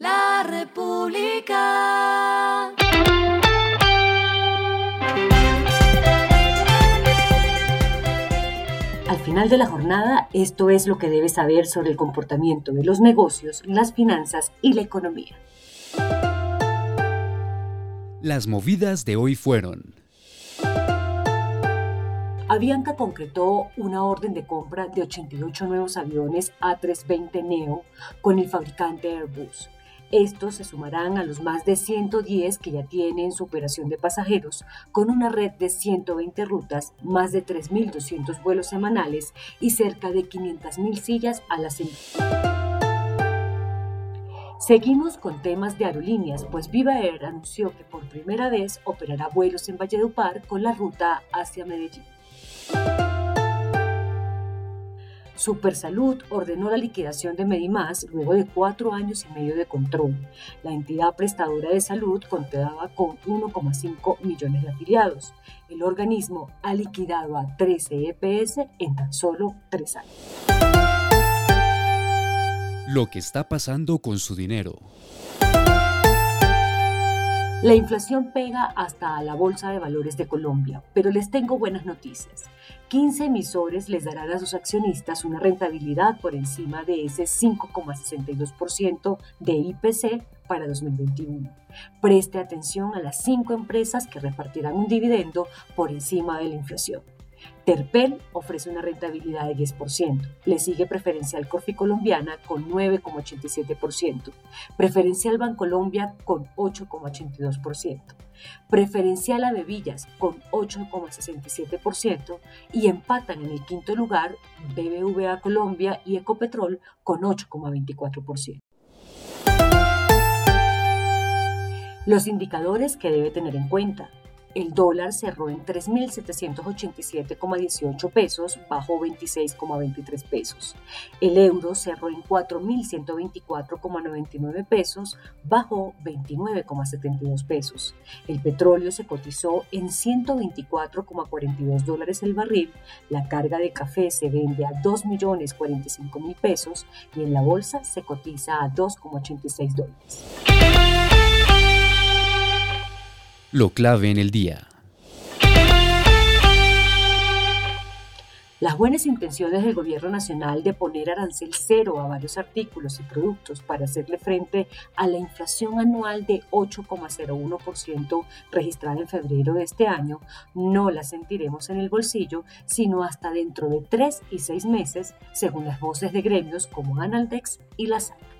La República. Al final de la jornada, esto es lo que debes saber sobre el comportamiento de los negocios, las finanzas y la economía. Las movidas de hoy fueron. Avianca concretó una orden de compra de 88 nuevos aviones A320 Neo con el fabricante Airbus. Estos se sumarán a los más de 110 que ya tienen su operación de pasajeros, con una red de 120 rutas, más de 3.200 vuelos semanales y cerca de 500.000 sillas a la semana. Seguimos con temas de aerolíneas, pues Viva Air anunció que por primera vez operará vuelos en Valledupar con la ruta hacia Medellín. Supersalud ordenó la liquidación de Medimás luego de cuatro años y medio de control. La entidad prestadora de salud contaba con 1,5 millones de afiliados. El organismo ha liquidado a 13 EPS en tan solo tres años lo que está pasando con su dinero. La inflación pega hasta a la Bolsa de Valores de Colombia, pero les tengo buenas noticias. 15 emisores les darán a sus accionistas una rentabilidad por encima de ese 5,62% de IPC para 2021. Preste atención a las 5 empresas que repartirán un dividendo por encima de la inflación. Terpel ofrece una rentabilidad de 10%. Le sigue Preferencial Corfi Colombiana con 9,87%. Preferencial Bancolombia con 8,82%. Preferencial Avevillas con 8,67% y empatan en el quinto lugar BBVA Colombia y Ecopetrol con 8,24%. Los indicadores que debe tener en cuenta. El dólar cerró en 3.787,18 pesos, bajó 26,23 pesos. El euro cerró en 4.124,99 pesos, bajó 29,72 pesos. El petróleo se cotizó en 124,42 dólares el barril. La carga de café se vende a 2.045.000 pesos y en la bolsa se cotiza a 2,86 dólares lo clave en el día. Las buenas intenciones del gobierno nacional de poner arancel cero a varios artículos y productos para hacerle frente a la inflación anual de 8,01% registrada en febrero de este año no las sentiremos en el bolsillo, sino hasta dentro de tres y seis meses, según las voces de gremios como Analdex y la SAC.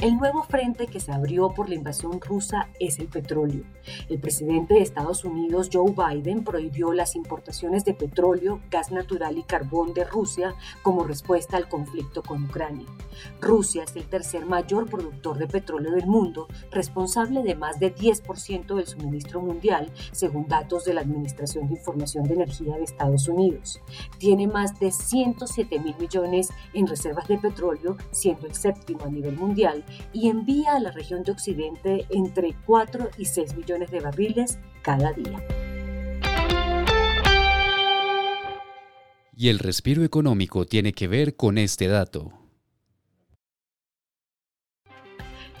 El nuevo frente que se abrió por la invasión rusa es el petróleo. El presidente de Estados Unidos, Joe Biden, prohibió las importaciones de petróleo, gas natural y carbón de Rusia como respuesta al conflicto con Ucrania. Rusia es el tercer mayor productor de petróleo del mundo, responsable de más de 10% del suministro mundial, según datos de la Administración de Información de Energía de Estados Unidos. Tiene más de 107 mil millones en reservas de petróleo, siendo el séptimo a nivel mundial y envía a la región de Occidente entre 4 y 6 millones de barriles cada día. Y el respiro económico tiene que ver con este dato.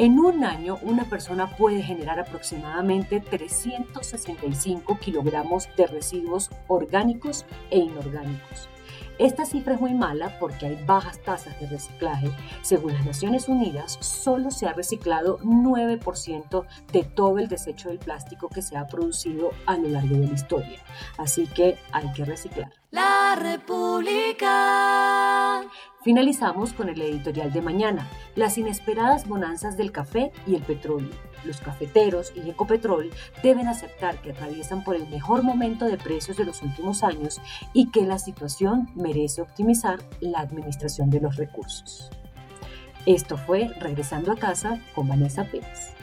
En un año, una persona puede generar aproximadamente 365 kilogramos de residuos orgánicos e inorgánicos. Esta cifra es muy mala porque hay bajas tasas de reciclaje. Según las Naciones Unidas, solo se ha reciclado 9% de todo el desecho del plástico que se ha producido a lo largo de la historia. Así que hay que reciclar. La República. Finalizamos con el editorial de mañana, las inesperadas bonanzas del café y el petróleo. Los cafeteros y Ecopetrol deben aceptar que atraviesan por el mejor momento de precios de los últimos años y que la situación merece optimizar la administración de los recursos. Esto fue Regresando a casa con Vanessa Pérez.